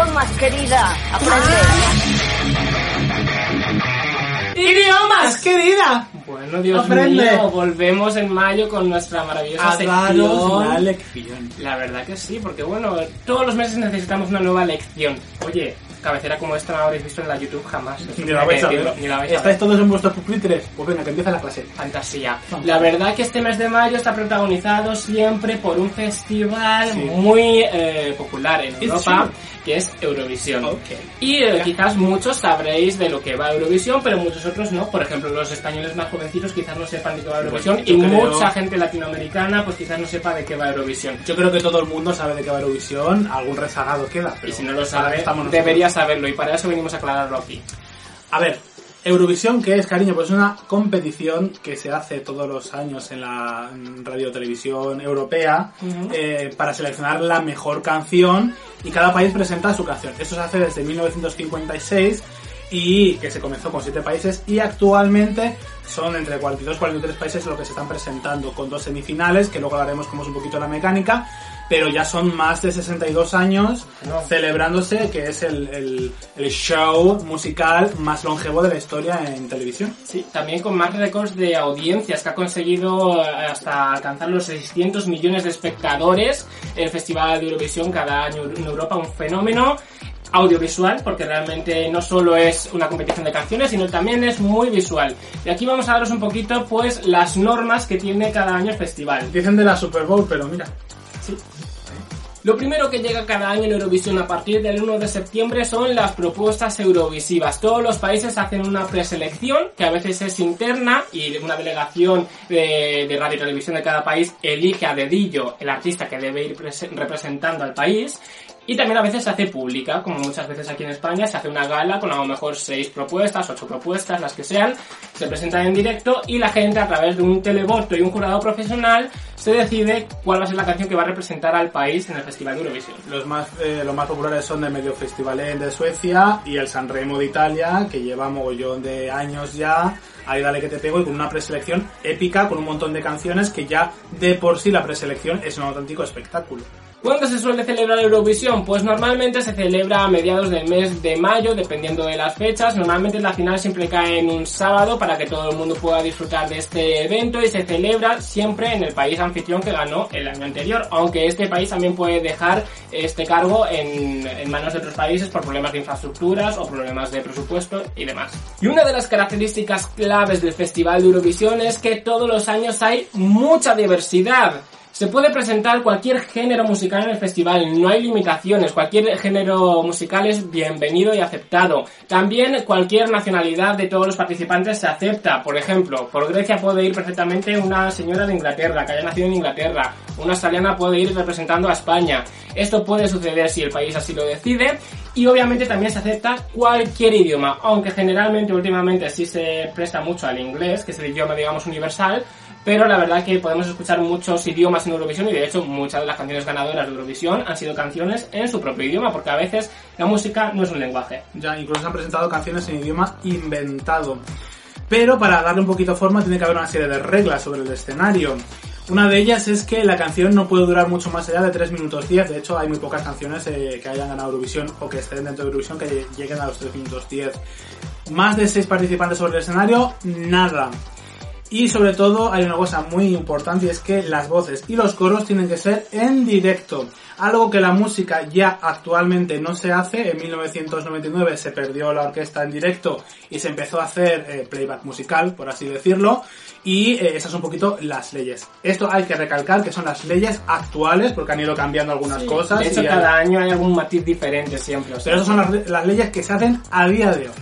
Idiomas, querida. Aprende. ¡Idiomas, querida! Bueno, Dios Aprende. mío, volvemos en mayo con nuestra maravillosa sección. la lección. La verdad que sí, porque bueno, todos los meses necesitamos una nueva lección. Oye, cabecera como esta no la habréis visto en la YouTube jamás. Ni la vais a hay que ver. decirlo, Ni la vais a ver. ¿Estáis todos en vuestros pupitres? Pues venga, que empieza la clase. Fantasía. Vamos. La verdad que este mes de mayo está protagonizado siempre por un festival Sí. muy eh, popular en Europa, que es Eurovisión. Y eh, quizás muchos sabréis de lo que va Eurovisión, pero muchos otros no. Por ejemplo, los españoles más jovencitos quizás no sepan de qué va Eurovisión Bueno, y creo- mucha gente latinoamericana pues quizás no sepa de qué va Eurovisión. Yo creo que todo el mundo sabe de qué va Eurovisión, algún rezagado queda. Y pero si no lo sabe, debería saberlo y para eso venimos a aclararlo aquí. A ver, Eurovisión, ¿qué es, cariño? Pues es una competición que se hace todos los años en la radio televisión europea eh, para seleccionar la mejor canción y cada país presenta su canción. Eso se hace desde 1956 y que se comenzó con siete países y actualmente son entre 42 y 43 países los que se están presentando con dos semifinales, que luego hablaremos cómo es un poquito la mecánica, pero ya son más de 62 años No. celebrándose, que es el, el- el show musical más longevo de la historia en televisión. Sí, también con más récords de audiencias que ha conseguido eh, hasta alcanzar los 600 millones de espectadores el Festival de Eurovisión cada año en Europa, un fenómeno audiovisual porque realmente no solo es una competición de canciones sino también es muy visual y aquí vamos a daros un poquito pues las normas que tiene cada año el festival Dicen de la Super Bowl, pero mira, Sí. Lo primero que llega cada año en Eurovisión a partir del 1 de septiembre son las propuestas eurovisivas. Todos los países hacen una preselección, que a veces es interna, y una delegación de, de radio y televisión de cada país elige a dedillo el artista que debe ir prese- representando al país. Y también a veces se hace pública, como muchas veces aquí en España, se hace una gala con a lo mejor seis propuestas, ocho propuestas, las que sean, se presentan en directo y la gente a través de un televoto y un jurado profesional se decide cuál va a ser la canción que va a representar al país en el Festival de Eurovisión. los más, eh, los más populares son de Medio Festivalen de Suecia y el Sanremo de Italia, que lleva mogollón de años ya. Ahí dale que te pego y con una preselección épica, con un montón de canciones que ya de por sí la preselección es un auténtico espectáculo. ¿Cuándo se suele celebrar Eurovisión? Pues normalmente se celebra a mediados del mes de mayo, dependiendo de las fechas. Normalmente la final siempre cae en un sábado para que todo el mundo pueda disfrutar de este evento y se celebra siempre en el país anfitrión que ganó el año anterior, aunque este país también puede dejar este cargo en, manos de otros países por problemas de infraestructuras o problemas de presupuesto y demás. Y una de las características claves del Festival de Eurovisión es que todos los años hay mucha diversidad. Se puede presentar cualquier género musical en el festival, no hay limitaciones, cualquier género musical es bienvenido y aceptado. También cualquier nacionalidad de todos los participantes se acepta. Por ejemplo, por Grecia puede ir perfectamente una señora de Inglaterra, que haya nacido en Inglaterra. Una australiana puede ir representando a España. Esto puede suceder si el país así lo decide. Y obviamente también se acepta cualquier idioma, aunque generalmente últimamente sí se presta mucho al inglés, que es el idioma digamos universal, pero la verdad que podemos escuchar muchos idiomas en Eurovisión y de hecho muchas de las canciones ganadoras de Eurovisión han sido canciones en su propio idioma, porque a veces la música no es un lenguaje. Ya incluso se han presentado canciones en idioma inventado. Pero para darle un poquito forma tiene que haber una serie de reglas sobre el escenario. Una de ellas es que la canción no puede durar mucho más allá de 3 minutos 10. De hecho, hay muy pocas canciones eh, que hayan ganado Eurovisión o que estén dentro de Eurovisión que lleguen a los 3 minutos 10. Más de 6 participantes sobre el escenario, nada. Y sobre todo hay una cosa muy importante y es que las voces y los coros tienen que ser en directo. Algo que la música ya actualmente no se hace. En 1999 se perdió la orquesta en directo y se empezó a hacer eh, playback musical, por así decirlo. Y eh, esas son un poquito las leyes. Esto hay que recalcar que son las leyes actuales porque han ido cambiando algunas cosas. De hecho, y hay- cada año hay algún matiz diferente siempre. o sea, Pero esas son las, las leyes que se hacen a día de hoy.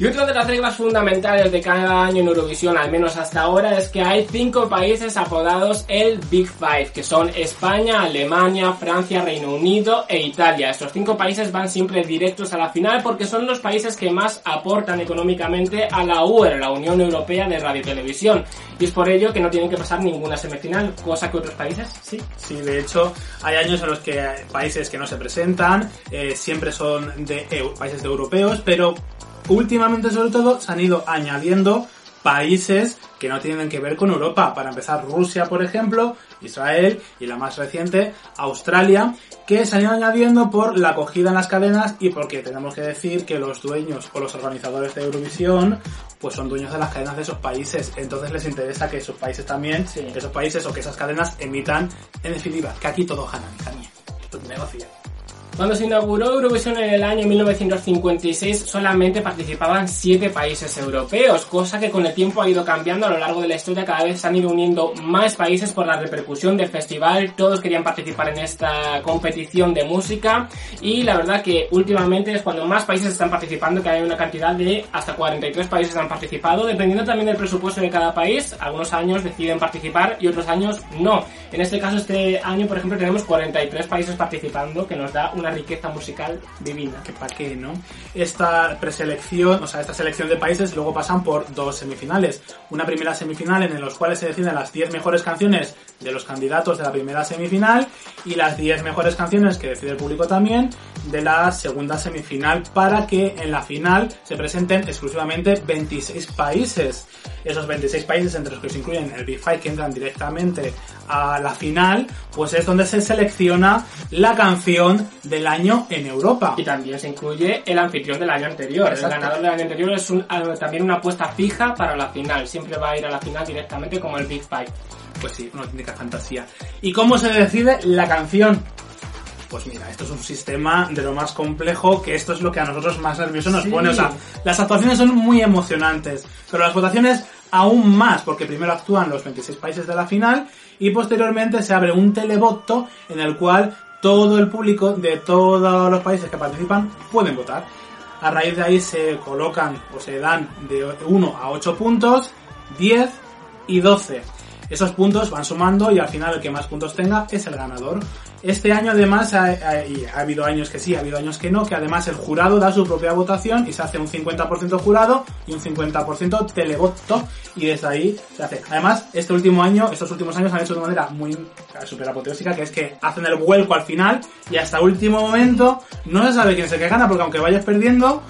Y otra de las reglas fundamentales de cada año en Eurovisión, al menos hasta ahora, es que hay cinco países apodados el Big Five, que son España, Alemania, Francia, Reino Unido e Italia. Estos cinco países van siempre directos a la final porque son los países que más aportan económicamente a la UER, la Unión Europea de Radio y Televisión. Y es por ello que no tienen que pasar ninguna semifinal, cosa que otros países sí. Sí, de hecho, hay años en los que países que no se presentan eh, siempre son de países de europeos, pero últimamente sobre todo se han ido añadiendo países que no tienen que ver con Europa. Para empezar, Rusia, por ejemplo, Israel y la más reciente, Australia, que se han ido añadiendo por la acogida en las cadenas y porque tenemos que decir que los dueños o los organizadores de Eurovisión pues son dueños de las cadenas de esos países. Entonces les interesa que esos países también, Sí. que esos países o que esas cadenas emitan, en definitiva, que aquí todo gana, negocio. Cuando se inauguró Eurovisión en el año 1956 solamente participaban siete países europeos, cosa que con el tiempo ha ido cambiando a lo largo de la historia, cada vez se han ido uniendo más países por la repercusión del festival, todos querían participar en esta competición de música y la verdad que últimamente es cuando más países están participando, que hay una cantidad de hasta 43 países han participado, dependiendo también del presupuesto de cada país, algunos años deciden participar y otros años no. En este caso, este año, por ejemplo, tenemos 43 países participando, que nos da una riqueza musical divina. que pa' qué, ¿no? Esta preselección, o sea, esta selección de países luego pasan por dos semifinales. Una primera semifinal en los cuales se deciden las 10 mejores canciones de los candidatos de la primera semifinal y las 10 mejores canciones que decide el público también de la segunda semifinal para que en la final se presenten exclusivamente 26 países. Esos 26 países entre los que se incluyen el Big Five que entran directamente a la final, pues es donde se selecciona la canción del año en Europa. Y también se incluye el anfitrión del año anterior. Exacto. El ganador del año anterior es un- algo- también una apuesta fija para la final. Siempre va a ir a la final directamente como el Big Five. Pues sí, una auténtica fantasía. ¿Y cómo se decide la canción? Pues mira, esto es un sistema de lo más complejo, que esto es lo que a nosotros más nervioso nos Sí. pone. O sea, las actuaciones son muy emocionantes, pero las votaciones aún más, porque primero actúan los 26 países de la final y posteriormente se abre un televoto en el cual todo el público de todos los países que participan pueden votar. A raíz de ahí se colocan o se dan de 1 a 8 puntos, 10 y 12. Esos puntos van sumando y al final el que más puntos tenga es el ganador. Este año además ha, ha- habido años que sí, ha habido años que no, que además el jurado da su propia votación y se hace un 50% jurado y un 50% televoto y desde ahí se hace. Además, este último año, estos últimos años han hecho de manera muy super apoteósica que es que hacen el vuelco al final y hasta último momento no se sabe quién es el que gana porque aunque vayas perdiendo,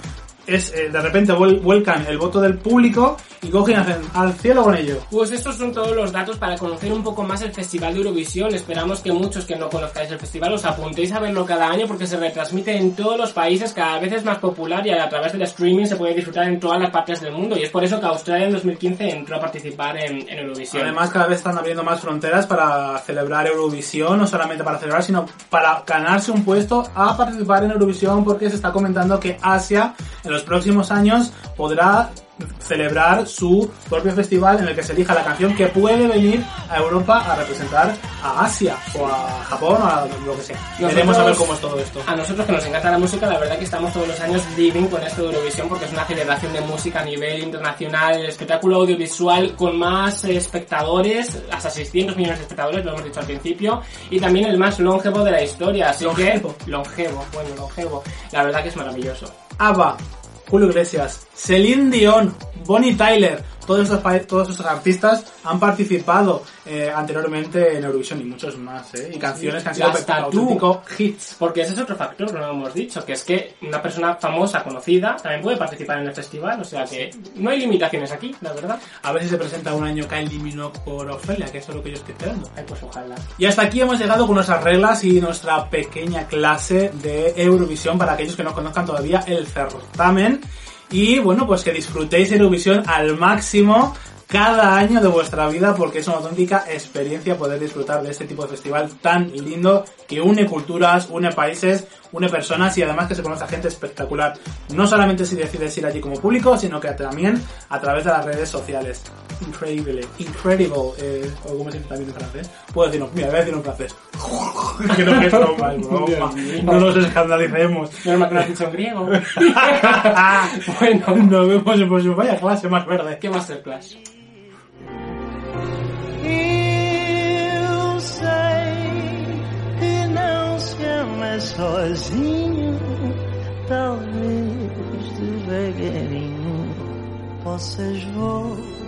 es eh, de repente vuel- vuelcan el voto del público y cogen al cielo con ello. Pues estos son todos los datos para conocer un poco más el Festival de Eurovisión. Esperamos que muchos que no conozcáis el festival os apuntéis a verlo cada año porque se retransmite en todos los países, cada vez es más popular y a través del streaming se puede disfrutar en todas las partes del mundo. Y es por eso que Australia en 2015 entró a participar en, en Eurovisión. Además, cada vez están abriendo más fronteras para celebrar Eurovisión, no solamente para celebrar, sino para ganarse un puesto a participar en Eurovisión, porque se está comentando que Asia en los próximos años podrá celebrar su propio festival en el que se elija la canción que puede venir a Europa a representar a Asia o a Japón o a lo que sea. Nosotros- Veremos a ver cómo es todo esto. A nosotros que nos encanta la música, la verdad que estamos todos los años living con esto de Eurovisión porque es una celebración de música a nivel internacional, el espectáculo audiovisual con más espectadores, hasta 600 millones de espectadores, lo hemos dicho al principio, y también el más longevo de la historia, así Longevo. que longevo, bueno, longevo. La verdad que es maravilloso. ABBA, Julio Iglesias, Celine Dion, Bonnie Tyler, todos estos, todos estos artistas han participado eh, anteriormente en Eurovisión y muchos más, ¿eh? Y canciones que han sido auténticos hits. Porque ese es otro factor que no hemos dicho, que es que una persona famosa, conocida, también puede participar en el festival, o sea que no hay limitaciones aquí, la verdad. A ver si se presenta un año Kylie Minogue por Australia, que eso es lo que yo estoy esperando. Ay, pues ojalá. Y hasta aquí hemos llegado con nuestras reglas y nuestra pequeña clase de Eurovisión para aquellos que no conozcan todavía el certamen. Y bueno, pues que disfrutéis Eurovisión al máximo cada año de vuestra vida porque es una auténtica experiencia poder disfrutar de este tipo de festival tan lindo que une culturas, une países, une personas y además que se conoce a gente espectacular. No solamente si decides ir allí como público, sino que también a través de las redes sociales. Increíble, incredible, eh, o como se dice también en francés. Puedo decirlo, mira, voy a decirlo en francés. que no es broma, es broma. No nos escandalicemos. Normal que lo has dicho en griego. bueno, Nos vemos en próximo. Vaya clase más verde. ¿qué Masterclass? Eu sei que não se ama sozinho, talvez devagarinho possas voltar